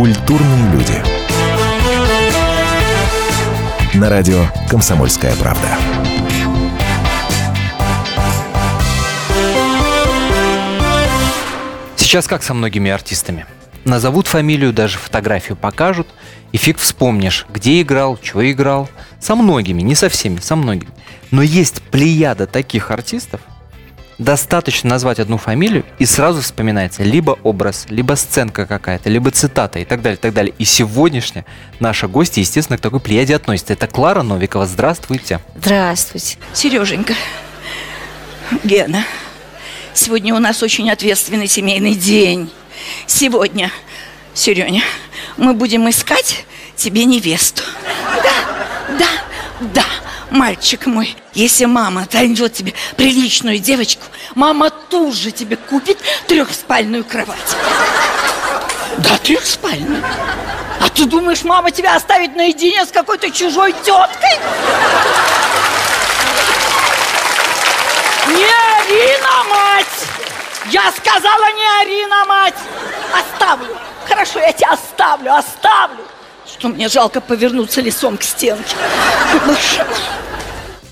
Культурные люди. На радио «Комсомольская правда». Сейчас как со многими артистами? Назовут фамилию, даже фотографию покажут, и фиг вспомнишь, где играл, что играл. Со многими, не со всеми, со многими. Но есть плеяда таких артистов, достаточно назвать одну фамилию, и сразу вспоминается либо образ, либо сценка какая-то, либо цитата и так далее, и так далее. И сегодняшняя наша гостья, естественно, к такой плеяде относится. Это Клара Новикова. Здравствуйте. Здравствуйте. Сереженька, Гена, сегодня у нас очень ответственный семейный день. Сегодня, Сереня, мы будем искать тебе невесту. Да, да, да, мальчик мой. Если мама найдет тебе приличную девочку, мама тут же тебе купит трехспальную кровать. Да, трехспальную. А ты думаешь, мама тебя оставит наедине с какой-то чужой теткой? Не Арина, мать! Я сказала не Арина, мать! Оставлю. Хорошо, я тебя оставлю, оставлю. Что мне жалко повернуться лицом к стенке. Мой.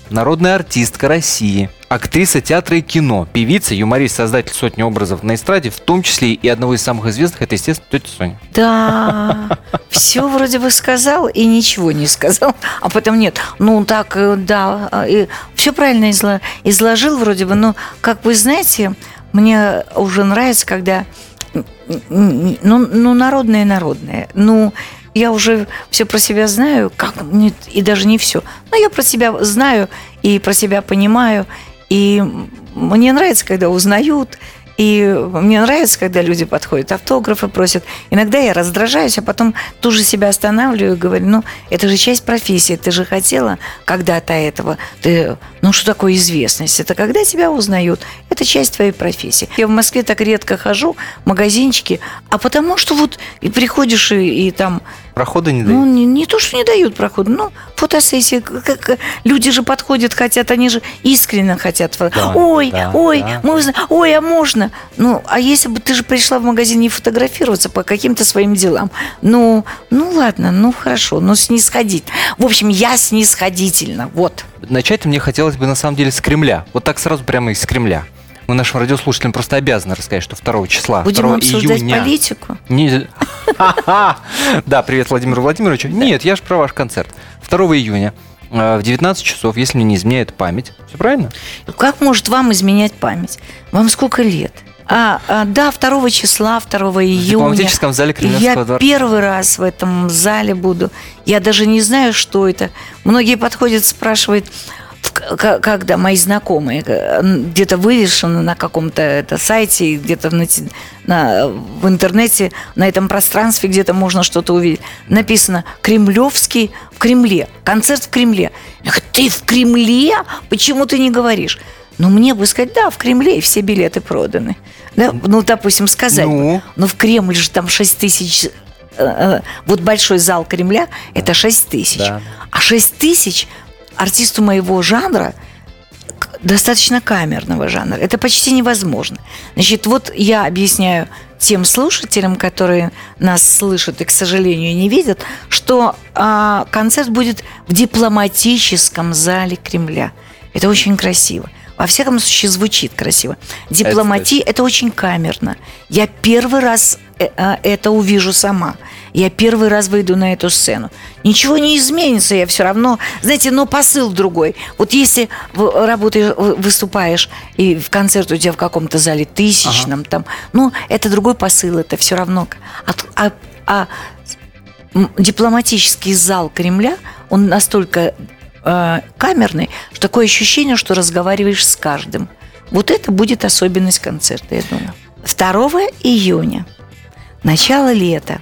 Народная артистка России, актриса театра и кино, певица, юморист, создатель сотни образов на эстраде, в том числе и одного из самых известных, это, естественно, тетя Соня. Да, все вроде бы сказал и ничего не сказал, а потом нет. Ну так, э, да, все правильно изло- изложил вроде бы, но, как вы знаете, мне уже нравится, когда ну, ну народное народное. Ну, я уже все про себя знаю, как нет, и даже не все. Но я про себя знаю и про себя понимаю. И мне нравится, когда узнают. И мне нравится, когда люди подходят, автографы просят. Иногда я раздражаюсь, а потом тоже себя останавливаю и говорю, ну, это же часть профессии, ты же хотела когда-то этого. Ты, ну, что такое известность? Это когда тебя узнают. Это часть твоей профессии. Я в Москве так редко хожу, магазинчики, а потому что вот и приходишь и, и там Прохода не ну, дают. не, не то, что не дают прохода, ну, фотосессии. Как, люди же подходят, хотят, они же искренне хотят. Да, ой, да, ой, да. можно, ой, а можно? Ну, а если бы ты же пришла в магазин не фотографироваться по каким-то своим делам? Ну, ну ладно, ну хорошо, но снисходить. В общем, я снисходительно, вот. Начать мне хотелось бы на самом деле с Кремля. Вот так сразу прямо из Кремля. Мы нашим радиослушателям просто обязаны рассказать, что 2 числа, Будем 2 обсуждать июня... политику. Не- Да, привет Владимиру Владимировичу. Нет, я же про ваш концерт. 2 июня э, в 19 часов, если мне не изменяет память. Все правильно? Как может вам изменять память? Вам сколько лет? А, а, да, 2 числа, 2 июня. дипломатическом зале Кремлевского Я дворца. первый раз в этом зале буду. Я даже не знаю, что это. Многие подходят, спрашивают, в когда мои знакомые э, где-то вывешены на каком-то это сайте, где-то в, нете- на- в интернете, на этом пространстве где-то можно что-то увидеть. Написано «Кремлевский в Кремле», концерт в Кремле. Я говорю, ты в Кремле? Почему ты не говоришь? Ну, мне бы сказать, да, в Кремле все билеты проданы. Да? Ну, допустим, сказать бы. Ну? Но в Кремль же там 6 тысяч... э, э, Вот большой зал Кремля – это 6 тысяч. Да. А 6 тысяч артисту моего жанра достаточно камерного жанра. Это почти невозможно. Значит, вот я объясняю тем слушателям, которые нас слышат и, к сожалению, не видят, что а, концерт будет в дипломатическом зале Кремля. Это очень красиво. Во всяком случае, звучит красиво. Дипломатия – это очень камерно. Я первый раз э, э, это увижу сама. Я первый раз выйду на эту сцену. Ничего не изменится, я все равно... Знаете, но посыл другой. Вот если работаешь, выступаешь, и в концерт у тебя в каком-то зале тысячном, там, ну, это другой посыл, это все равно. А, а- а м, дипломатический зал Кремля, он настолько э, камерный, что такое ощущение, что разговариваешь с каждым. Вот это будет особенность концерта, я думаю. 2 июня, начало лета,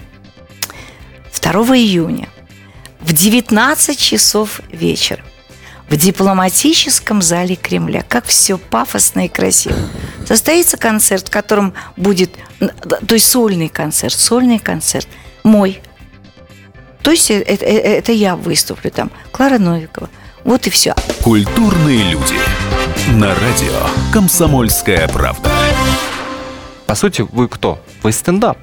2 июня в 19 часов вечера в дипломатическом зале Кремля. Как все пафосно и красиво. Состоится концерт, в котором будет, то есть сольный концерт, сольный концерт мой. То есть э- это, э- это я выступлю там, Клара Новикова. Вот и все. Культурные люди. На радио «Комсомольская правда». По сути, вы кто? Вы стендап.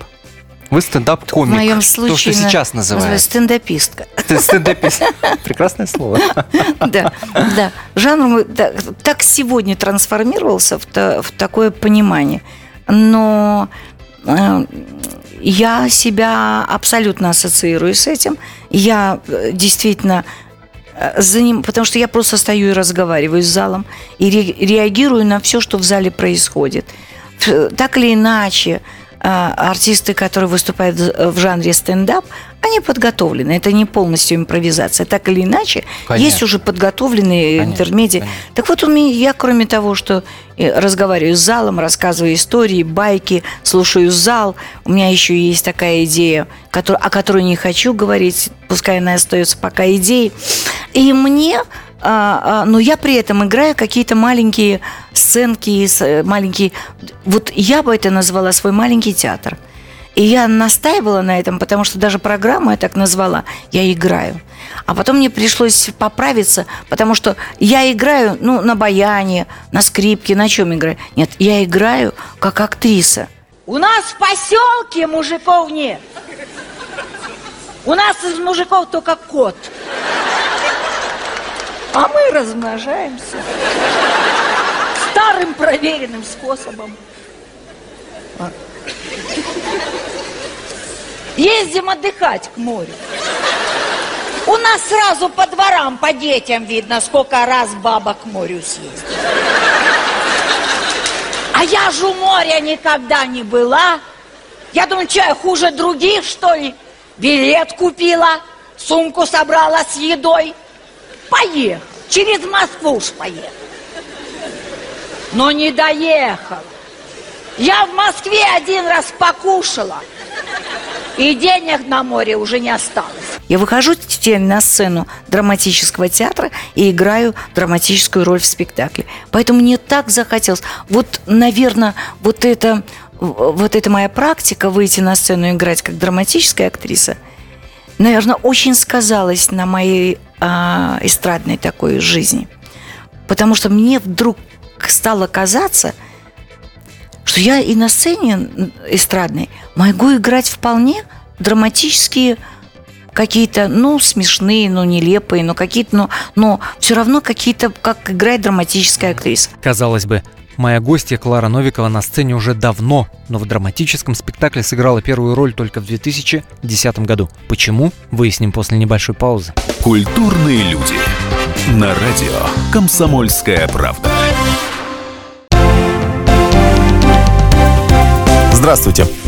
Вы стендап-комик. В моем То, случае что на- сейчас называют. стендапистка. Ты стендапист. Прекрасное слово. Да, да. Жанр так сегодня трансформировался в, та- в такое понимание. Но э, я себя абсолютно ассоциирую с этим. Я э, действительно э, за ним, потому что я просто стою и разговариваю с залом и ре- реагирую на все, что в зале происходит. Так или иначе, артисты, которые выступают в жанре стендап, они подготовлены. Это не полностью импровизация. Так или иначе, Конечно. есть уже подготовленные Конечно, конечно. Так вот, у меня, я, кроме того, что э, разговариваю с залом, рассказываю истории, байки, слушаю зал, у меня еще есть такая идея, о которой не хочу говорить, пускай она остается пока идеей. И мне, а, а, но я при этом играю какие-то маленькие сценки, э, маленькие... Вот я бы это назвала свой маленький театр. И я настаивала на этом, потому что даже программу я так назвала «Я играю». А потом мне пришлось поправиться, потому что я играю ну, на баяне, на скрипке, на чем играю? Нет, я играю как актриса. У нас в поселке мужиков нет. У нас из мужиков только кот. А мы размножаемся. Старым проверенным способом. Ездим отдыхать к морю. У нас сразу по дворам, по детям видно, сколько раз баба к морю съездила. А я же у моря никогда не была. Я думаю, что я хуже других, что ли? Билет купила, сумку собрала с едой. Поехал. Через Москву уж поехал. Но не доехала. Я в Москве один раз покушала. И денег на море уже не осталось. Я выхожу теперь на сцену драматического театра и играю драматическую роль в спектакле. Поэтому мне так захотелось. Вот, наверное, вот это, вот эта моя практика выйти на сцену и играть как драматическая актриса, наверное, очень сказалась на моей а, эстрадной такой жизни. Потому что мне вдруг стало казаться, что я и на сцене эстрадной могу играть вполне драматические какие-то, ну, смешные, ну, нелепые, но какие-то, но, но все равно какие-то, как играет драматическая актриса. Казалось бы, моя гостья Клара Новикова на сцене уже давно, но в драматическом спектакле сыграла первую роль только в 2010 году. Почему? Выясним после небольшой паузы. Культурные люди. На радио «Комсомольская правда». Здравствуйте,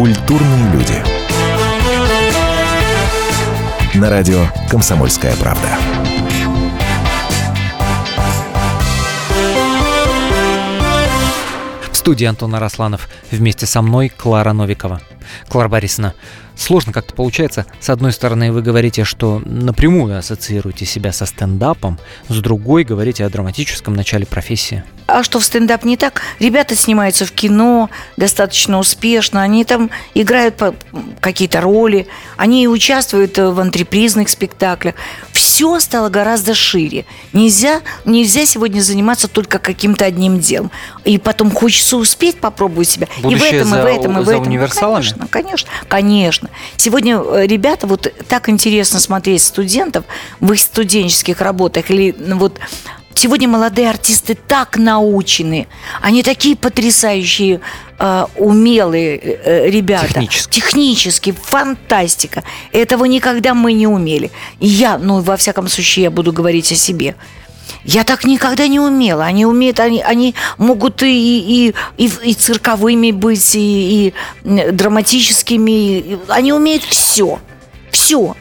Культурные люди. На радио «Комсомольская правда». В студии Антон Арасланов. Вместе со мной Клара Новикова. Клара Борисовна, сложно как-то получается. С одной стороны, вы говорите, что напрямую ассоциируете себя со стендапом, с другой говорите о драматическом начале профессии. А что в стендап не так? Ребята снимаются в кино достаточно успешно, они там играют какие-то роли, они участвуют э, в антрепризных спектаклях. Все стало гораздо шире. Нельзя, нельзя сегодня заниматься только каким-то одним делом. И потом хочется успеть попробовать себя. и в Будущее этом, и за- в этом, и в этом. универсалами? Конечно, конечно, конечно. Сегодня э, ребята, вот так интересно смотреть студентов в их студенческих работах или ну, вот Сегодня молодые артисты так научены, они такие потрясающие, э, умелые э, ребята. Технически. Технически, фантастика. Этого никогда мы не умели. И я, ну, во всяком случае, я буду говорить о себе. Я так никогда не умела. Они умеют, они, они могут и, и, и, и цирковыми быть, и, и драматическими. Они умеют все. Все.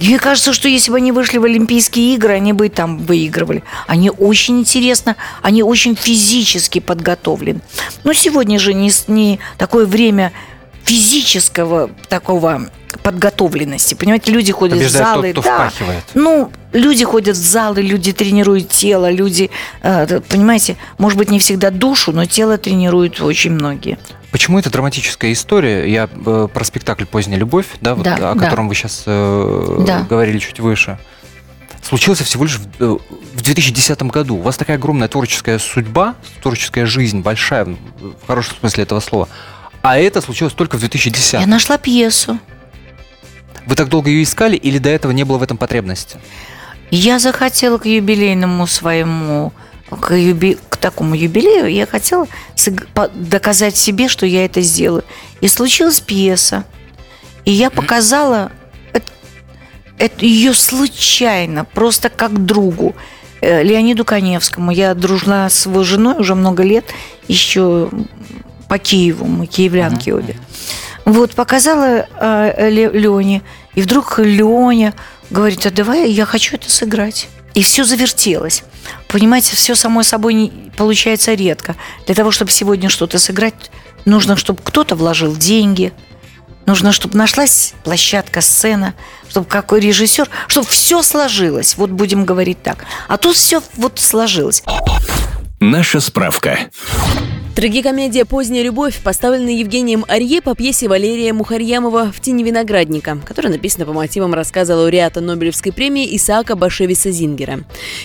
Мне кажется, что если бы они вышли в Олимпийские игры, они бы и там выигрывали. Они очень интересно, они очень физически подготовлены. Но сегодня же не, не такое время физического такого подготовленности. Понимаете, люди ходят Побеждает в залы. тот, кто да. впахивает. Ну, люди ходят в залы, люди тренируют тело, люди, э, понимаете, может быть, не всегда душу, но тело тренируют очень многие. Почему это драматическая история? Я э, про спектакль «Поздняя любовь», да, вот, Да, о да. котором вы сейчас э, Да. говорили чуть выше. Случился всего лишь в, э, в 2010 году. У вас такая огромная творческая судьба, творческая жизнь, большая, в хорошем смысле этого слова. А это случилось только в 2010. Я нашла пьесу. Вы так долго ее искали или до этого не было в этом потребности? Я захотела к юбилейному своему, к, юби- к такому юбилею, я хотела доказать себе, что я это сделаю. И случилась пьеса. И я показала ее случайно, просто как другу. э, Леониду Коневскому. Я дружила с его женой уже много лет, еще по Киеву, мы киевлянки обе. Вот, показала э, Ле- Лене, и вдруг Леня говорит, а давай я хочу это сыграть. И все завертелось. Понимаете, все само собой не, получается редко. Для того, чтобы сегодня что-то сыграть, нужно, чтобы кто-то вложил деньги, нужно, чтобы нашлась площадка, сцена, чтобы какой режиссер, чтобы все сложилось. Вот будем говорить так. А тут все вот сложилось. Наша справка. Трагикомедия «Поздняя любовь» поставлена Евгением Арье по пьесе Валерия Мухарьямова «В тени виноградника», которая написана по мотивам рассказа лауреата Нобелевской премии Исаака Башевиса Зингера.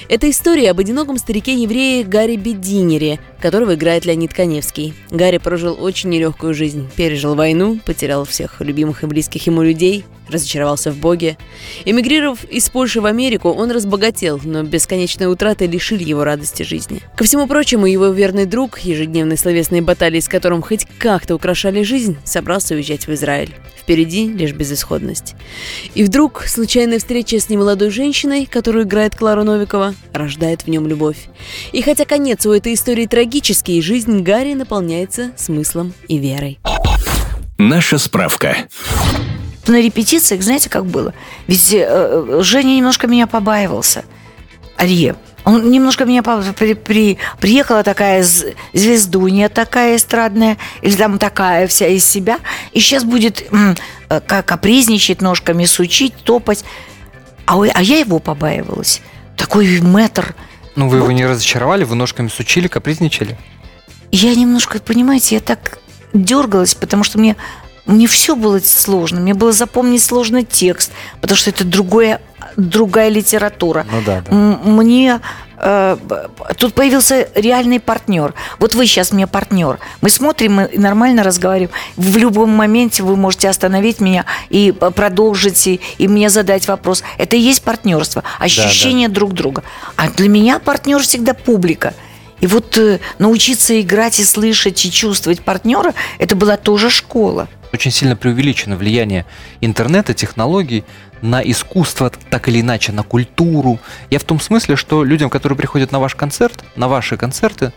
Это история об одиноком старике-еврее Гарри Бединере, которого играет Леонид Коневский. Гарри прожил очень нелегкую жизнь, пережил войну, потерял всех любимых и близких ему людей, разочаровался в Боге. Эмигрировав из Польши в Америку, он разбогател, но бесконечные утраты лишили его радости жизни. Ко всему прочему, его верный друг, ежедневные словесные баталии, с которым хоть как-то украшали жизнь, собрался уезжать в Израиль. Впереди лишь безысходность. И вдруг случайная встреча с немолодой женщиной, которую играет Клара Новикова, рождает в нем любовь. И хотя конец у этой истории трагический, жизнь Гарри наполняется смыслом и верой. Наша справка. На репетициях, знаете, как было? Ведь э, Женя немножко меня побаивался. Арье. Он немножко меня при, при- приехала такая звездунья такая эстрадная, или там такая вся из себя, и сейчас будет э, ка- капризничать ножками, сучить, топать. А, а я его побаивалась. Такой метр. Ну, вы его не разочаровали, вы ножками сучили, капризничали? Я немножко, понимаете, я так дергалась, потому что мне, мне все было сложно. Мне было запомнить сложный текст, потому что это другое, другая литература. Ну да, да. Мне э, тут появился реальный партнер. Вот вы сейчас мне партнер. Мы смотрим и нормально разговариваем. В любом моменте вы можете остановить меня и продолжить, и, и мне задать вопрос. Это и есть партнерство, ощущение друг друга. А для меня партнер всегда публика. И вот э, научиться играть и слышать, и чувствовать партнера, это была тоже школа. Очень сильно преувеличено влияние интернета, технологий на искусство, так или иначе, на культуру. Я в том смысле, что людям, которые приходят на ваш концерт, на ваши концерты,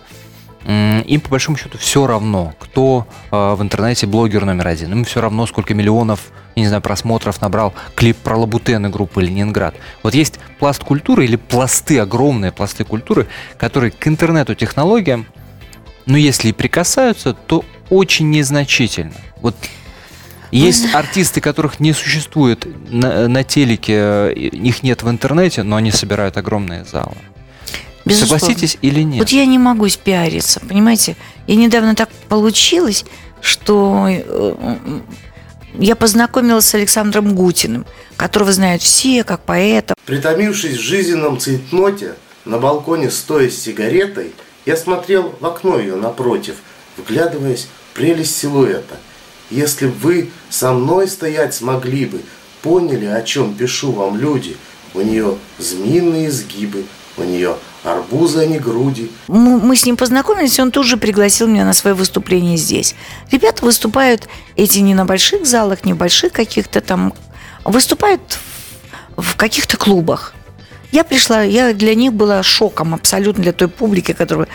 им по большому счету все равно, кто э, в интернете блогер номер один. Им все равно, сколько миллионов, я не знаю, просмотров набрал клип про Лабутены группы Ленинград. Вот есть пласт культуры или пласты, огромные пласты культуры, которые к интернету, технологиям, ну, если и прикасаются, то очень незначительно. Вот есть артисты, которых не существует на, на телеке, э, их нет в интернете, но они собирают огромные залы. Безусловно. Согласитесь или нет? Вот я не могу спиариться, понимаете? И недавно так получилось, что э, я познакомилась с Александром Гутиным, которого знают все, как поэта. Притомившись в жизненном цейтноте, на балконе стоя с сигаретой, я смотрел в окно ее напротив, вглядываясь в прелесть силуэта. Если б вы со мной стоять смогли бы, поняли, о чем пишу вам люди, у нее змеиные изгибы, у нее арбузы, а не груди, Мы с ним познакомились, он тут же пригласил меня на свое выступление здесь. Ребята выступают эти не на больших залах, не в больших каких-то там, выступают в каких-то клубах. Я пришла, я для них была шоком абсолютно, для той публики, которая...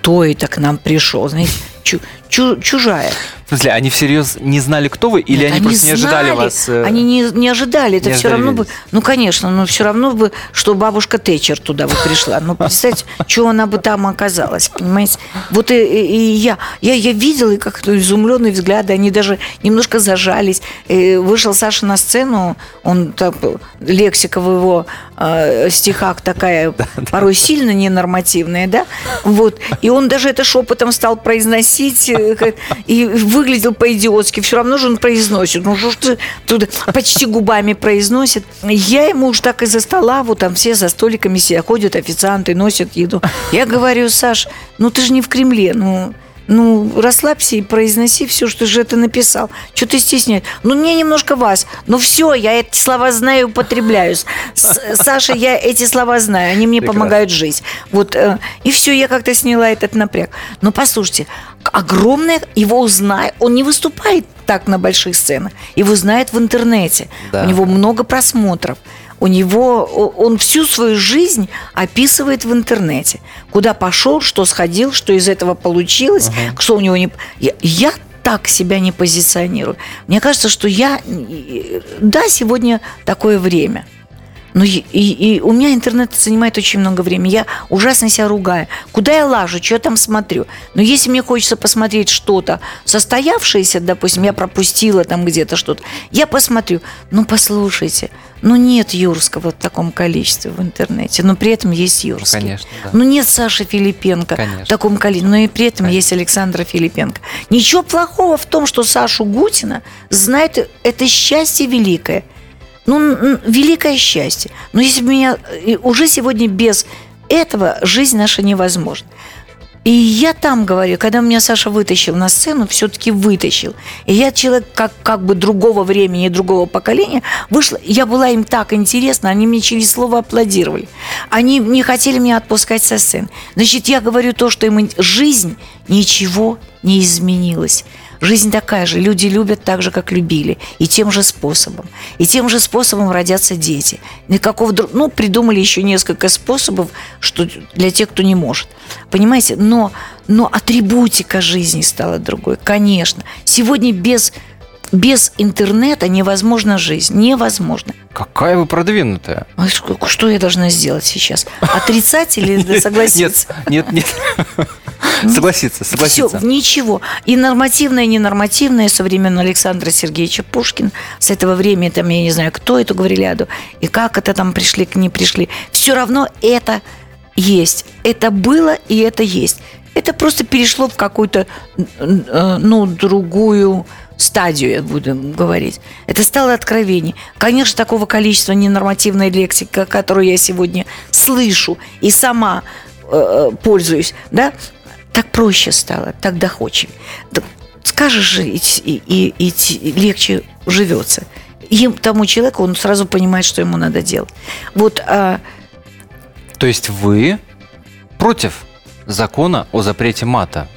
кто это к нам пришел, знаете, чу- чу- чужая. В смысле, они всерьез не знали, кто вы, или Нет, они, просто не ожидали вас? э, Они не, не ожидали. Это не все ожидали равно бы. видеть. Ну, конечно, но все равно бы, что бабушка Тэтчер туда бы пришла. Ну, представьте, что она бы там оказалась, понимаете? Вот и, и- я, я, я видела, и как-то изумленные взгляды, они даже немножко зажались. И вышел Саша на сцену, он так, лексика в его э, стихах такая, порой сильно ненормативная, да? Вот. И он даже это шепотом стал произносить, э, и выглядел по-идиотски. Все равно же он произносит. Ну, что туда почти губами произносит. Я ему уж так из-за стола, вот там все за столиками сидят, ходят официанты, носят еду. Я говорю, Саш, ну ты же не в Кремле, ну... Ну, расслабься и произноси все, что же ты написал. Что ты стесняешь? Ну, мне немножко вас. Ну, все, я эти слова знаю и употребляю. С- Саша, я эти слова знаю. Они мне Прекрасно. помогают жить. Вот, э, и все, я как-то сняла этот напряг. Но послушайте, огромное, его узнает, он не выступает так на больших сценах, его знают в интернете, Да. у него много просмотров, у него, он всю свою жизнь описывает в интернете, куда пошел, что сходил, что из этого получилось, что у него не... Я, я так себя не позиционирую. Мне кажется, что я... Да, сегодня такое время. Но и, и- и у меня интернет занимает очень много времени. Я ужасно себя ругаю. Куда я лажу, что я там смотрю? Но если мне хочется посмотреть что-то состоявшееся, допустим, я пропустила там где-то что-то, я посмотрю. Ну, послушайте, ну нет Юрского в таком количестве в интернете, но при этом есть Юрский. конечно, да. Ну нет Саши Филипенко Конечно. в таком количестве, но и при этом есть Александра Филипенко. Ничего плохого в том, что Сашу Гутина знает, это счастье великое. Ну, великое счастье. Но если бы меня... и Уже сегодня без этого жизнь наша невозможна. И я там говорю, когда меня Саша вытащил на сцену, все-таки вытащил. И я человек как, как бы другого времени, другого поколения, вышла, я была им так интересна, они мне через слово аплодировали. Они не хотели меня отпускать со сцены. Значит, я говорю то, что им жизнь, ничего не изменилась. Жизнь такая же, люди любят так же, как любили, и тем же способом. И тем же способом родятся дети. Никакого, друг- ну, придумали еще несколько способов, что для тех, кто не может. Понимаете? Но, но атрибутика жизни стала другой, конечно. Сегодня без, без интернета невозможна жизнь. Невозможно. Какая вы продвинутая. А что, что я должна сделать сейчас? Отрицать или согласиться? Нет, нет, нет. Согласиться, Все, согласиться. ничего. И нормативное, и ненормативное со времен Александра Сергеевича Пушкина. С этого времени, там, я не знаю, кто эту гавриляду, и как это там пришли, к не пришли. Все равно это есть. Это было, и это есть. Это просто перешло в какую-то, э, ну, другую стадию, я буду говорить. Это стало откровение. Конечно, такого количества ненормативной лексики, которую я сегодня слышу и сама э, пользуюсь, да, так проще стало, так доходчивее. Да скажешь же, и, и- и- и легче живется. Им, тому человеку он сразу понимает, что ему надо делать. Вот а, То есть вы против закона о запрете мата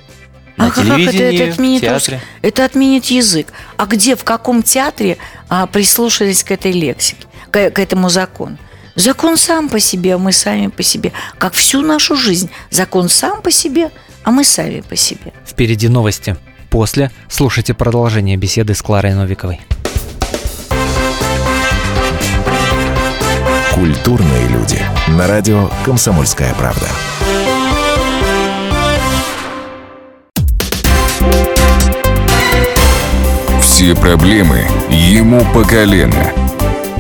на а как это, телевидении, это в отменит театре? рус- Это отменит язык. А где, в каком театре а, прислушались к этой лексике, к, к этому закону? Закон сам по себе, а мы сами по себе. Как всю нашу жизнь. Закон сам по себе, а мы сами по себе. Впереди новости. После слушайте продолжение беседы с Кларой Новиковой. Культурные люди. На радио «Комсомольская правда». Все проблемы ему по колено.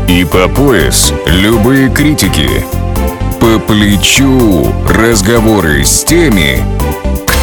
И по пояс любые критики. По плечу разговоры с теми,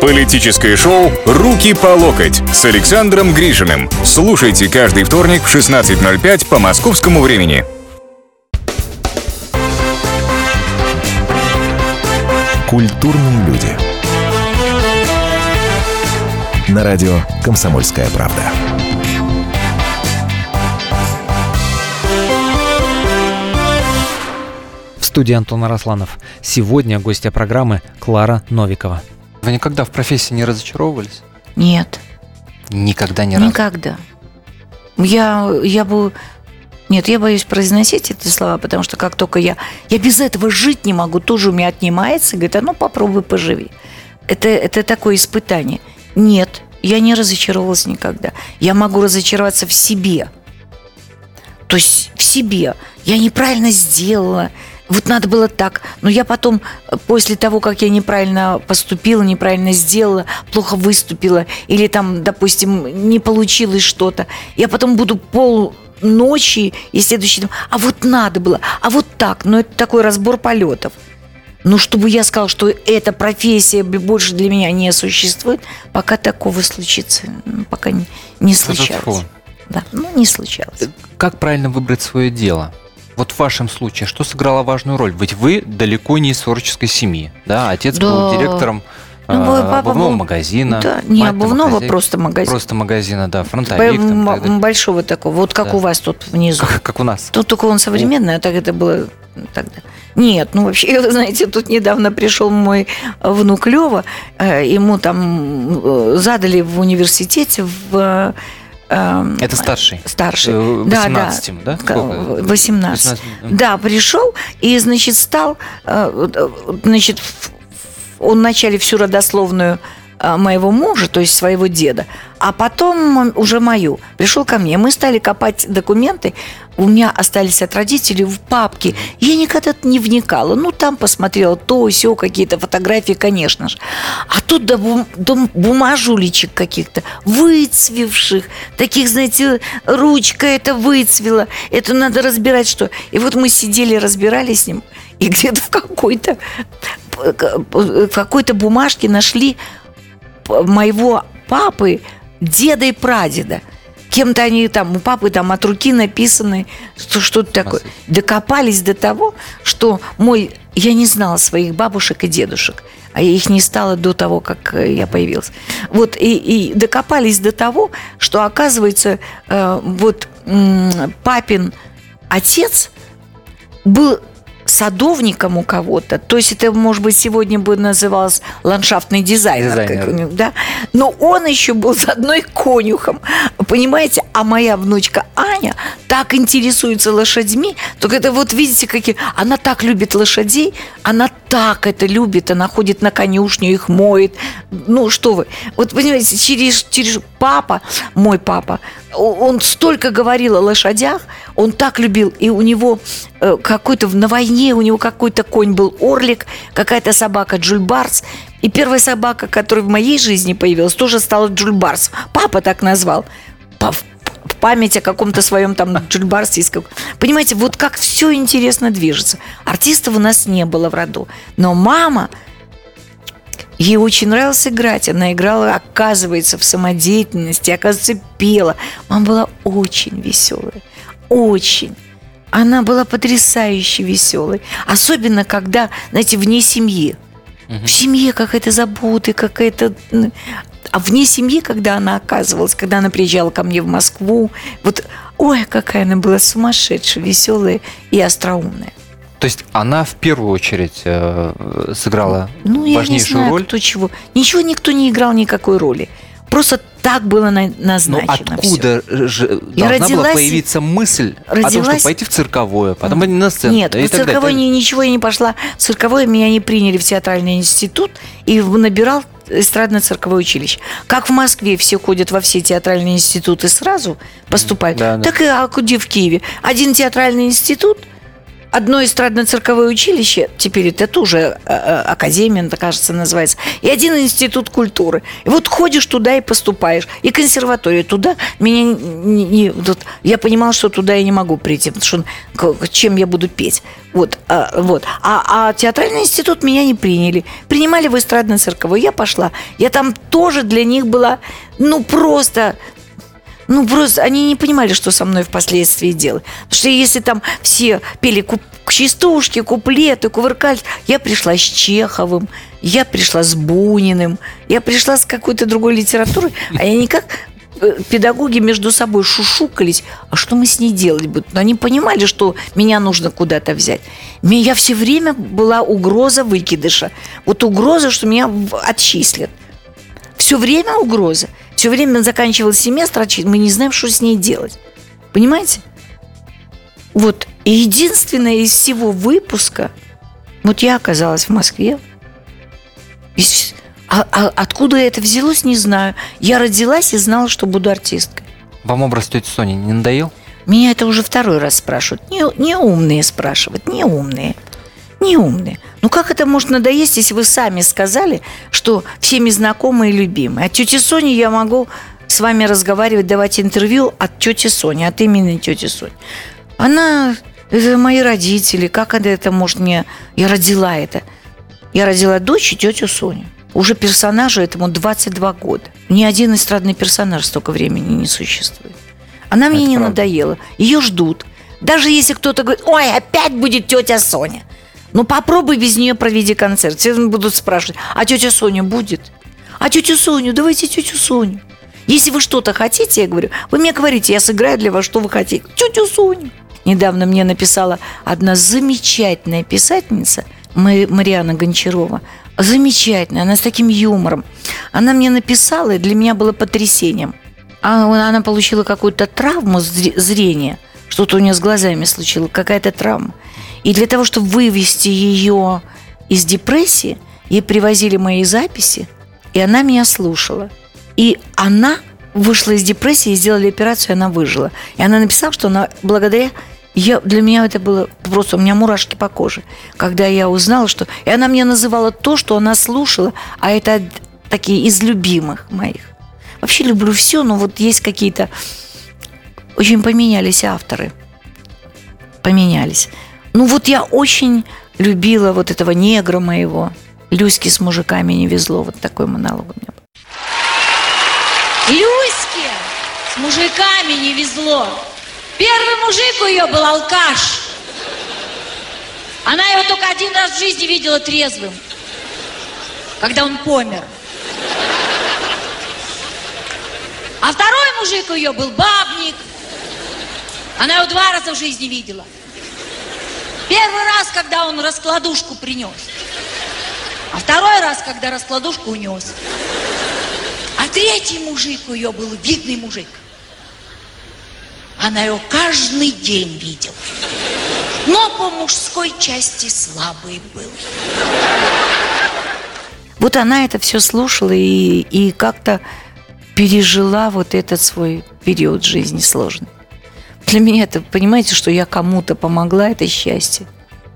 Политическое шоу «Руки по локоть» с Александром Гришиным. Слушайте каждый вторник в 16.05 по московскому времени. Культурные люди. на радио «Комсомольская правда». В студии Антон Арасланов. Сегодня гостья программы Клара Новикова. Вы никогда в профессии не разочаровывались? Нет, Никогда ни разу. никогда. Я, я бы... Нет, я боюсь произносить эти слова, потому что как только я... Я без этого жить не могу, тоже у меня отнимается. Говорит, а ну попробуй поживи. Это, это такое испытание. Нет, я не разочаровалась никогда. Я могу разочароваться в себе. То есть в себе. Я неправильно сделала. Вот надо было так. Но я потом, после того, как я неправильно поступила, неправильно сделала, плохо выступила, или там, допустим, не получилось что-то, я потом буду пол ночи и следующий день, а вот надо было, а вот так, но это такой разбор полетов. Но чтобы я сказала, что эта профессия больше для меня не существует, пока такого случится, пока не, не случалось. Да, ну не случалось. Как правильно выбрать свое дело? Вот в вашем случае, что сыграло важную роль? Ведь вы далеко не из творческой семьи, да? Отец был Да. директором Ну, мой папа обувного был- магазина. Да, не обувного, хозяйка. просто магазин. Просто магазина, да, фронтовик. там, далее. большого такого, вот как Да. у вас тут внизу. Как, как у нас. Тут только он современный, а так это было тогда. Нет, ну вообще, вы знаете, тут недавно пришел мой внук Лева, э, ему там э, задали в университете в... э, Это старший. Старший. Э, Да, 18 ему, да? К- Сколько? 18. 18, Да, пришел и, значит, стал, э, э, значит, в- он вначале всю родословную э, моего мужа, то есть своего деда, а потом уже мою. Пришел ко мне, мы стали копать документы, у меня остались от родителей в папке. Я никогда не вникала. Ну, там посмотрела то, все, какие-то фотографии, конечно же. А тут до, бум- до бумажулечек каких-то, выцвевших, таких, знаете, ручка это выцвела, это надо разбирать, что. И вот мы сидели, разбирали с ним, и где-то в какой-то в какой-то бумажке нашли моего папы, деда и прадеда. Кем-то они там, у папы там от руки написаны, что что-то такое. Докопались до того, что мой... Я не знала своих бабушек и дедушек, а их не стало до того, как э, я появилась. Вот, и, и докопались до того, что, оказывается, э, вот м, папин отец был садовником у кого-то, то есть это, может быть, сегодня бы называлось ландшафтный дизайнер, Дизайнер. да? но он еще был с одной конюхом, понимаете, а моя внучка Аня так интересуется лошадьми, только это вот видите, какие, она так любит лошадей, она так это любит, она ходит на конюшню, их моет, ну что вы, вот понимаете, через, через папа, мой папа, он столько говорил о лошадях, он так любил, и у него э, какой-то на войне у него какой-то конь был орлик, какая-то собака Джульбарс, и первая собака, которая в моей жизни появилась, тоже стала Джульбарс. Папа так назвал. Память о каком-то своем там как- Понимаете, вот как все интересно движется. Артистов у нас не было в роду. Но мама, Ей очень нравилось играть. Она играла, оказывается, в самодеятельности, оказывается, пела. Мама была очень веселая. Очень. Она была потрясающе веселой. Особенно, когда, знаете, вне семьи. В семье какая-то забота, какая-то... А вне семьи, когда она оказывалась, когда она приезжала ко мне в Москву, вот, ой, какая она была сумасшедшая, веселая и остроумная. То есть она в первую очередь э, сыграла Ну, важнейшую знаю, роль. кто чего. Ничего никто не играл никакой роли. Просто так было на- Но назначено всё. откуда же Я должна была родилась- появиться мысль о том, родилась- чтобы пойти в цирковое, потом на сцену Нет, и в так далее. ничего я не пошла. В цирковой меня не приняли в театральный институт и набирал эстрадно-цирковое училище. Как в Москве все ходят во все театральные институты сразу поступают, Да, да. так и а, в Киеве. Один театральный институт, одно эстрадно-цирковое училище, теперь это тоже э, э, академия, это, кажется, называется, и один институт культуры. И вот ходишь туда и поступаешь. И консерватория туда меня не, не- вот, я понимала, что туда я не могу прийти, потому что чем я буду петь. Вот, а, вот. А, а театральный институт меня не приняли. Принимали в эстрадно-цирковой. Я пошла. Я там тоже для них была, ну, просто ну, просто они не понимали, что со мной впоследствии делать. Потому что если там все пели куп- частушки, куплеты, кувыркались. Я пришла с Чеховым, я пришла с Буниным, я пришла с какой-то другой литературой, а я никак э, педагоги между собой шушукались, а что мы с ней делать будем? Но они понимали, что меня нужно куда-то взять. Я все время была угроза выкидыша. Вот угроза, что меня отчислят. Все время угроза. Все время заканчивался семестр, мы не знаем, что с ней делать. Понимаете? Вот и единственное из всего выпуска, вот я оказалась в Москве. А, а откуда это взялось, не знаю. Я родилась и знала, что буду артисткой. Вам образ тети Сони не надоел? Меня это уже второй раз спрашивают. Не, не умные спрашивают, не умные. Не умные. Ну как это может надоесть, если вы сами сказали, что всеми знакомые и любимые? От тети Сони я могу с вами разговаривать, давать интервью от тети Сони, от имени тети Сони. Она, это мои родители, как это, это может мне... Я родила это. Я родила дочь и тетю Соню. Уже персонажу этому 22 года. Ни один эстрадный персонаж столько времени не существует. Она мне это не правда. надоела. Ее ждут. Даже если кто-то говорит, ой, опять будет тетя Соня. Ну попробуй без нее проведи концерт. Все будут спрашивать, а тетя Соня будет? А тетю Соню, давайте тетю Соню. Если вы что-то хотите, я говорю, вы мне говорите, я сыграю для вас, что вы хотите. Тетю Соню. Недавно мне написала одна замечательная писательница, Мариана Гончарова. Замечательная, она с таким юмором. Она мне написала, и для меня было потрясением. А она получила какую-то травму зрения, что-то у нее с глазами случилось, какая-то травма. И для того, чтобы вывести ее из депрессии, ей привозили мои записи, и она меня слушала. И она вышла из депрессии, сделали операцию, и она выжила. И она написала, что она благодаря я, для меня это было просто, у меня мурашки по коже, когда я узнала, что... И она мне называла то, что она слушала, а это такие из любимых моих. Вообще люблю все, но вот есть какие-то... Очень поменялись авторы. Поменялись. Ну вот я очень любила вот этого негра моего. Люське с мужиками не везло. Вот такой монолог у меня был. Люське с мужиками не везло. Первый мужик у ее был алкаш. Она его только один раз в жизни видела трезвым, когда он помер. А второй мужик у ее был бабник. Она его два раза в жизни видела. Первый раз, когда он раскладушку принес. А второй раз, когда раскладушку унес. А третий мужик у ее был видный мужик. Она его каждый день видела. Но по мужской части слабый был. Вот она это все слушала и, и как-то пережила вот этот свой период жизни сложный. Для меня это, понимаете, что я кому-то помогла, это счастье.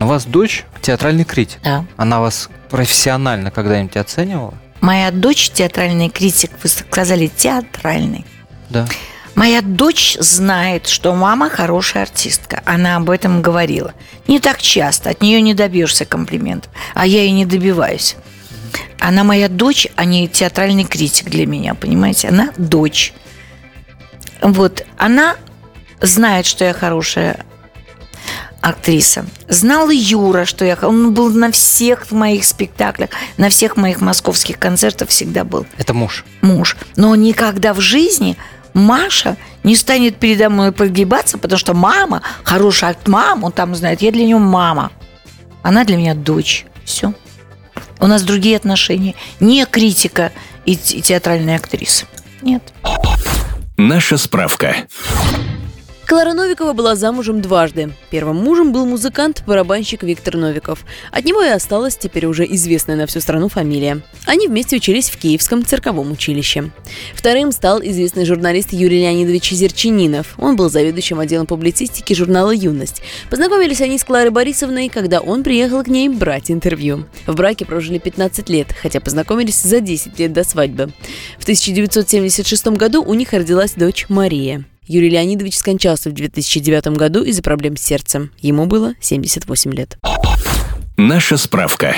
У вас дочь театральный критик. Да. Она вас профессионально когда-нибудь оценивала? Моя дочь театральный критик, вы сказали театральный. Да. Моя дочь знает, что мама хорошая артистка. Она об этом говорила. Не так часто, от нее не добьешься комплиментов. А я и не добиваюсь. Она моя дочь, а не театральный критик для меня, понимаете? Она дочь. Вот, она знает, что я хорошая актриса. Знал и Юра, что я... Он был на всех моих спектаклях, на всех моих московских концертах всегда был. Это муж? Муж. Но никогда в жизни Маша не станет передо мной прогибаться, потому что мама, хорошая мама, он там знает, я для нее мама. Она для меня дочь. Все. У нас другие отношения. Не критика и театральная актриса. Нет. Наша справка. Клара Новикова была замужем дважды. Первым мужем был музыкант-барабанщик Виктор Новиков. От него и осталась теперь уже известная на всю страну фамилия. Они вместе учились в Киевском цирковом училище. Вторым стал известный журналист Юрий Леонидович Зерчининов. Он был заведующим отделом публицистики журнала «Юность». Познакомились они с Кларой Борисовной, когда он приехал к ней брать интервью. В браке прожили 15 лет, хотя познакомились за 10 лет до свадьбы. В 1976 году у них родилась дочь Мария. Юрий Леонидович скончался в 2009 году из-за проблем с сердцем. Ему было 78 лет. Наша справка.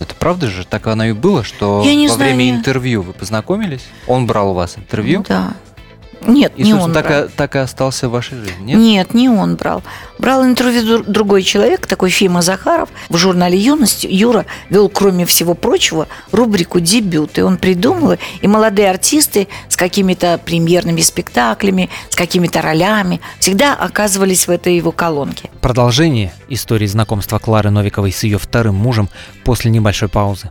Это правда же? Так оно и было, что Я не во знаю, время интервью вы познакомились? Он брал у вас интервью? Да. Нет, И, не он так, брал. и- так и остался в вашей жизни, нет? Нет, не он брал. Брал интервью дру- другой человек, такой Фима Захаров. В журнале «Юность» Юра вел, кроме всего прочего, рубрику «Дебют». И он придумал, и молодые артисты с какими-то премьерными спектаклями, с какими-то ролями всегда оказывались в этой его колонке. Продолжение истории знакомства Клары Новиковой с ее вторым мужем после небольшой паузы.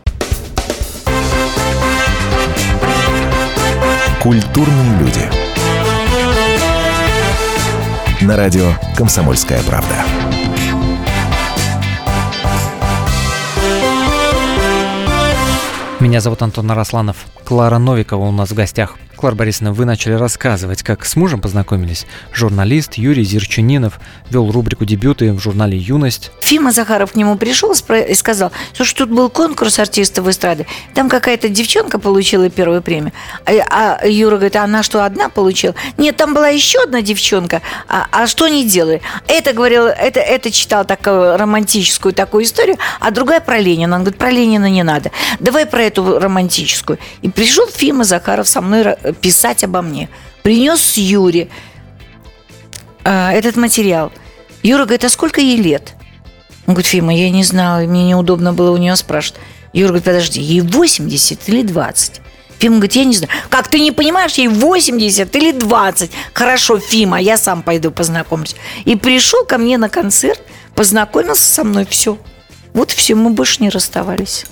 Культурные люди. На радио «Комсомольская правда». Меня зовут Антон Арасланов. Клара Новикова у нас в гостях. Клара Борисовна, вы начали рассказывать, как с мужем познакомились. Журналист Юрий Зерчунинов вел рубрику «Дебюты» в журнале «Юность». Фима Захаров к нему пришел и сказал, слушай, тут был конкурс артистов эстрады, там какая-то девчонка получила первую премию. А, а Юра говорит, а она что, одна получила? Нет, там была еще одна девчонка, а, а что они делали? Это говорил, это, это читал такую романтическую такую историю, а другая про Ленина. Он говорит, про Ленина не надо. Давай про эту романтическую. И пришел Фима Захаров со мной писать обо мне. Принес Юре а, этот материал. Юра говорит, а сколько ей лет? Он говорит, Фима, я не знала, мне неудобно было у нее спрашивать. Юра говорит, подожди, ей 80 или 20? Фима говорит, я не знаю. Как ты не понимаешь, ей 80 или 20? Хорошо, Фима, я сам пойду познакомлюсь. И пришел ко мне на концерт, познакомился со мной, все. Вот все, мы больше не расставались.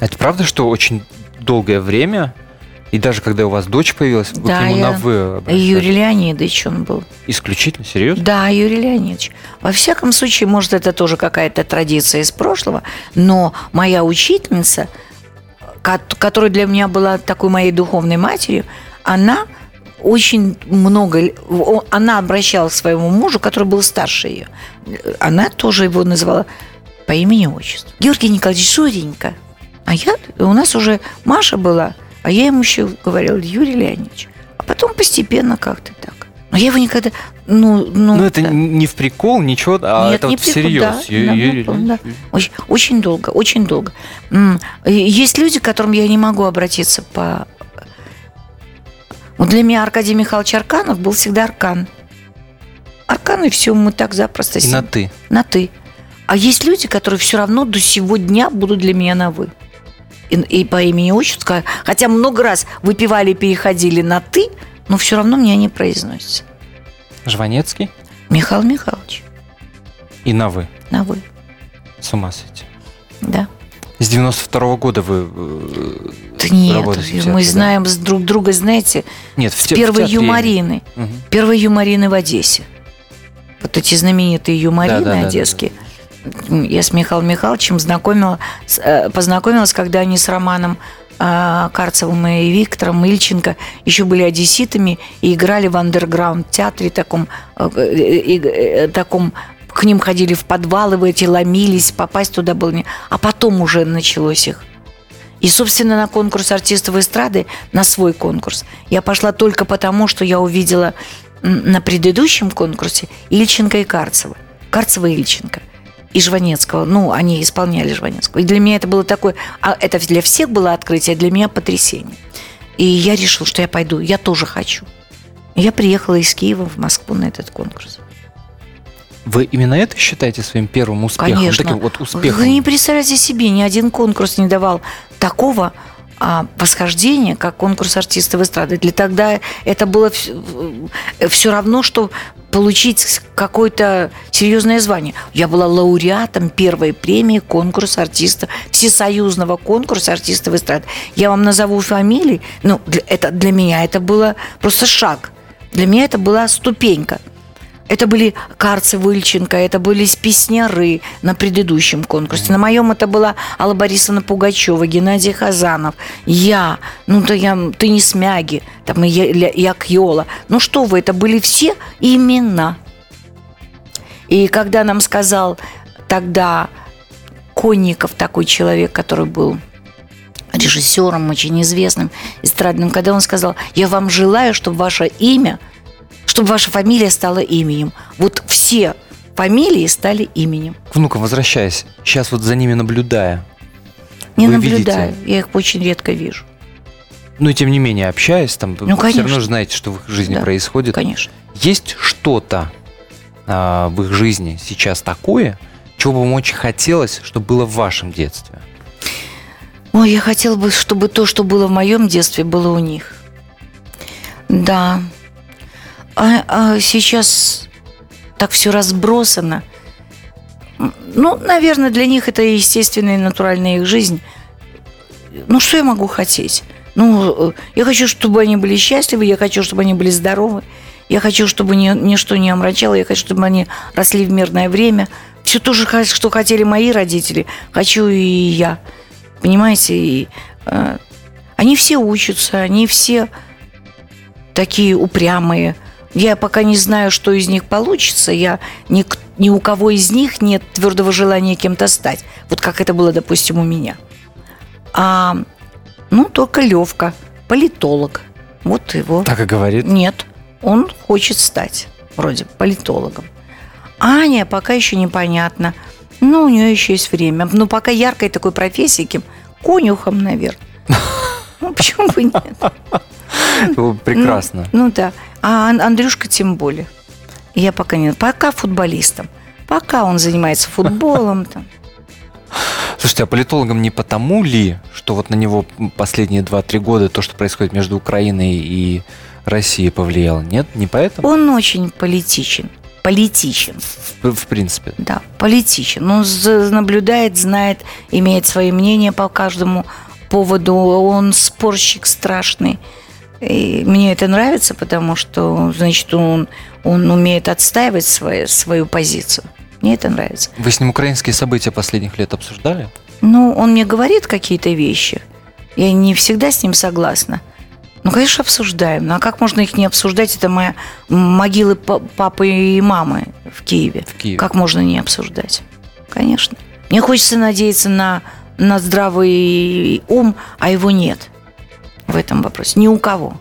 А Это правда, что очень долгое время, и даже когда у вас дочь появилась, вы да, к нему я... на «вы» обращались? Юрий Леонидович он был. Исключительно? Серьезно? Да, Юрий Леонидович. Во всяком случае, может, это тоже какая-то традиция из прошлого, но моя учительница, кот- которая для меня была такой моей духовной матерью, она очень много... Она обращалась к своему мужу, который был старше ее. Она тоже его называла по имени-отчеству. Георгий Николаевич Шуренька. А я... У нас уже Маша была, а я ему еще говорила Юрий Леонидович. А потом постепенно как-то так. Но я его никогда... Ну, ну, Ну, это да. не в прикол, ничего, а Нет, это не вот прикол, всерьез. да, да, Юрий да. Очень, очень долго, очень долго. Есть люди, к которым я не могу обратиться по... Вот для меня Аркадий Михайлович Арканов был всегда Аркан. Аркан, и все, мы так запросто... И на «ты». На «ты». А есть люди, которые все равно до сего дня будут для меня на «вы». И, и по имени отчеству, хотя много раз выпивали переходили на «ты», но все равно мне они произносятся. Жванецкий Михаил Михайлович, и на «вы». на «вы». С ума сойти. Да. С 92 года вы э, Да нет, работаете в театре, мы да? знаем с друг друга, знаете, Нет, в с те- в первой театре я имею. юморины. Мгм. Первой юморины в Одессе. Вот эти знаменитые юморины Да-да-да-да-да. одесские. Я с Михаилом Михайловичем знакомила, э, познакомилась, когда они с Романом э, Карцевым и Виктором Ильченко еще были одесситами и играли в андерграунд театре таком, э, таком к ним ходили в подвалы в эти, ломились, попасть туда было не... А потом уже началось их. И, собственно, на конкурс артистов эстрады, на свой конкурс, я пошла только потому, что я увидела на предыдущем конкурсе Ильченко и Карцева. Карцева и Ильченко. И Жванецкого. Ну, они исполняли Жванецкого. И для меня это было такое... А это для всех было открытие, а для меня потрясение. И я решила, что я пойду. Я тоже хочу. Я приехала из Киева в Москву на этот конкурс. Вы именно это считаете своим первым успехом? Конечно. Таким вот успехом? Вы не представляете себе, ни один конкурс не давал такого а, восхождения, как конкурс артистов эстрады. Для тогда это было все равно, что получить какое-то серьезное звание. Я была лауреатом первой премии конкурса артистов, всесоюзного конкурса артистов эстрады. Я вам назову фамилии. Ну, это, для меня это было просто шаг. Для меня это была ступенька. Это были Карцы Выльченко, это были песняры на предыдущем конкурсе. На моем это была Алла Борисовна Пугачева, Геннадий Хазанов, я, ну то я, ты не смяги, там и я, я Кьола. Ну что вы, это были все имена. И когда нам сказал тогда Конников, такой человек, который был режиссером, очень известным, эстрадным, когда он сказал, я вам желаю, чтобы ваше имя, чтобы ваша фамилия стала именем. Вот все фамилии стали именем. К внукам возвращаясь, сейчас вот за ними наблюдая. Не наблюдаю, видите- я их очень редко вижу. Ну и тем не менее, общаясь, там Ну, вы все конечно. равно же знаете, что в их жизни Да, происходит. Конечно. Есть что-то а, в их жизни сейчас такое, чего бы вам очень хотелось, чтобы было в вашем детстве? Ой, я хотела бы, чтобы то, что было в моем детстве, было у них. Да. А, а сейчас так все разбросано. Ну, наверное, для них это естественная и натуральная их жизнь. Ну, что я могу хотеть? Ну, э, я хочу, чтобы они были счастливы, я хочу, чтобы они были здоровы, я хочу, чтобы ни, ничто не омрачало, я хочу, чтобы они росли в мирное время. Все то же, что хотели мои родители, хочу и я. Понимаете? И, э, они все учатся, они все такие упрямые. Я пока не знаю, что из них получится. Я ни, ни у кого из них нет твердого желания кем-то стать. Вот как это было, допустим, у меня. А, ну, только Левка, политолог. Вот его. Так и говорит. Нет, он хочет стать вроде политологом. Аня пока еще непонятно. Ну, у нее еще есть время. Но пока яркой такой профессии, кем? Конюхом, наверное. Ну, почему бы нет? О, Прекрасно. Ну, ну да. А Ан- Андрюшка тем более. Я пока не... Пока футболистом. Пока он занимается футболом. Там. Слушайте, а политологом не потому ли, что вот на него последние 2-3 года то, что происходит между Украиной и Россией повлияло? Нет? Не поэтому? Он очень политичен. Политичен. В, в принципе. Да, политичен. Он наблюдает, знает, имеет свои мнения по каждому поводу. Он спорщик страшный. И мне это нравится, потому что, значит, он, он умеет отстаивать свою, свою позицию. Мне это нравится. Вы с ним украинские события последних лет обсуждали? Ну, он мне говорит какие-то вещи. Я не всегда с ним согласна. Ну, конечно, обсуждаем. Ну, а как можно их не обсуждать? Это моя могилы па- папы и мамы в Киеве. В Киеве. Как можно не обсуждать? Конечно. Мне хочется надеяться на, на здравый ум, а его нет в этом вопросе. Ни у кого.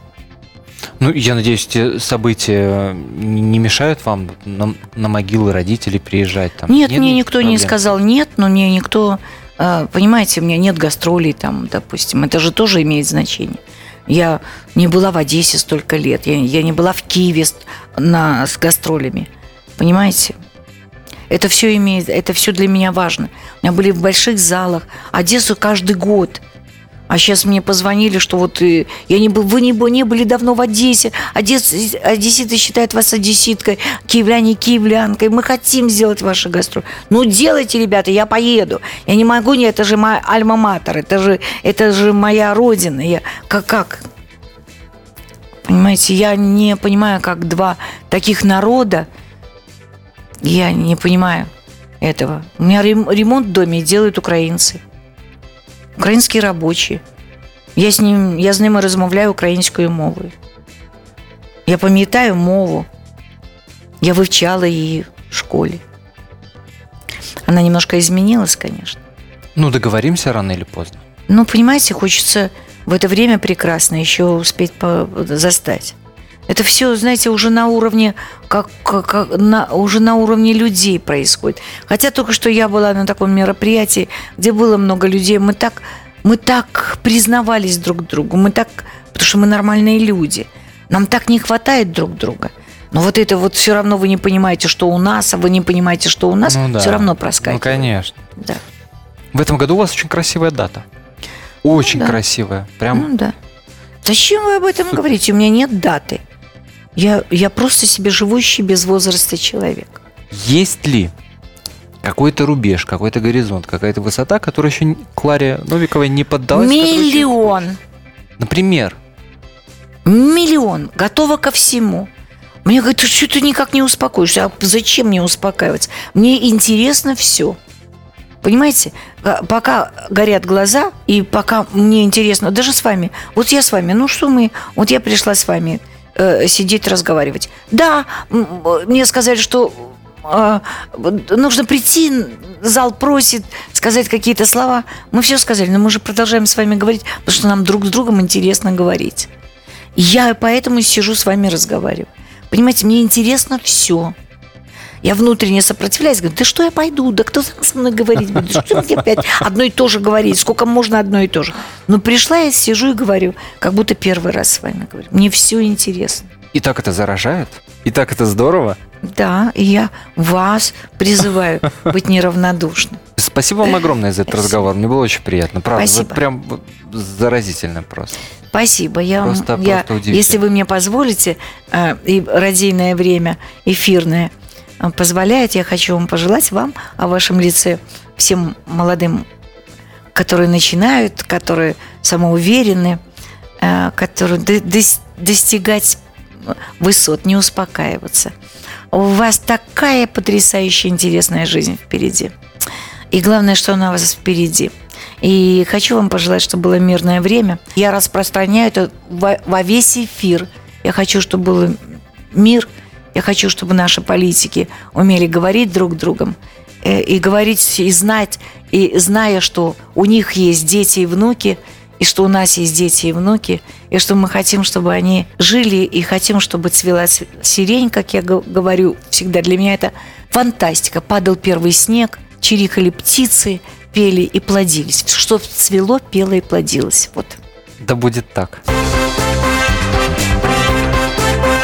Ну, я надеюсь, эти события не не мешают вам на, на могилы родителей приезжать? Там? Нет, мне никаких никто не проблем? сказал нет, но мне никто... э, Понимаете, у меня нет гастролей там, допустим. Это же тоже имеет значение. Я не была в Одессе столько лет, я, я не была в Киеве с, на, с гастролями. Понимаете? Это все имеет, это все для меня важно. У меня были в больших залах, Одессу каждый год. А сейчас мне позвонили, что вот э, я не был, вы не, не были давно в Одессе. Одесс, одесситы считают вас одесситкой, киевляне киевлянкой. Мы хотим сделать ваши гастроли. Ну, делайте, ребята, я поеду. Я не могу, не, это же моя альма-матер, это же, это же моя родина. Я, как, как? Понимаете, я не понимаю, как два таких народа, я не понимаю этого. У меня рем- ремонт в доме делают украинцы. Українські робочі. Я з, ним, я з ними розмовляю українською мовою. Я пам'ятаю мову. Я вивчала її в школі. Она немножко изменилась, конечно. Ну, договоримся рано или поздно. Но, понимаете, хочется в это время прекрасно еще успеть по- застать. Это все, знаете, уже на уровне, как, как- на, уже на уровне людей происходит. Хотя только что я была на таком мероприятии, где было много людей, мы так, мы так признавались друг другу, мы так, потому что мы нормальные люди, нам так не хватает друг друга. Но вот это вот все равно вы не понимаете, что у нас, а вы не понимаете, что у нас, Ну да. все равно Ну, проскакивает. конечно. Да. В этом году у вас очень красивая дата. Очень да. красивая. Прям Ну да. Зачем вы об этом говорите? У меня нет даты. Я, я просто себе живущий без возраста человек. Есть ли какой-то рубеж, какой-то горизонт, какая-то высота, которая еще Кларе Новиковой не поддалась? Миллион. Например, Миллион. Готова ко всему. Мне говорят, что ты никак не успокоишься? А зачем мне успокаиваться? Мне интересно все. Понимаете, А, пока горят глаза, и пока мне интересно, даже с вами, вот я с вами, ну что мы, вот я пришла с вами э, сидеть, разговаривать. Да, мне сказали, что э, нужно прийти, зал просит сказать какие-то слова. Мы все сказали, но мы же продолжаем с вами говорить, потому что нам друг с другом интересно говорить. Я поэтому сижу с вами разговариваю. Понимаете, мне интересно все. Я внутренне сопротивляюсь, говорю, да что я пойду, да кто со мной говорить будет, что мне опять одно и то же говорить, сколько можно одно и то же. Но пришла я, сижу и говорю, как будто первый раз с вами говорю. Мне все интересно. И так это заражает? И так это здорово? Да, и я вас призываю быть неравнодушным. Спасибо вам огромное за этот Спасибо. разговор. Мне было очень приятно. Правда, Спасибо. вот прям заразительно просто. Спасибо. Я, вам- Просто- я, просто удивительно. если вы мне позволите, э, и радийное время эфирное позволяет, я хочу вам пожелать вам о вашем лице всем молодым, которые начинают, которые самоуверены, э, которые до- дос- достигать высот, не успокаиваться. У вас такая потрясающая интересная жизнь впереди. И главное, что она у вас впереди. И хочу вам пожелать, чтобы было мирное время. Я распространяю это во весь эфир. Я хочу, чтобы был мир. Я хочу, чтобы наши политики умели говорить друг с другом. э, И говорить, и знать, и зная, что у них есть дети и внуки, и что у нас есть дети и внуки, и что мы хотим, чтобы они жили, и хотим, чтобы цвела сирень, как я говорю всегда. Для меня это фантастика. Падал первый снег, чирикали птицы, пели и плодились. Что цвело, пело и плодилось. Вот. Да будет так.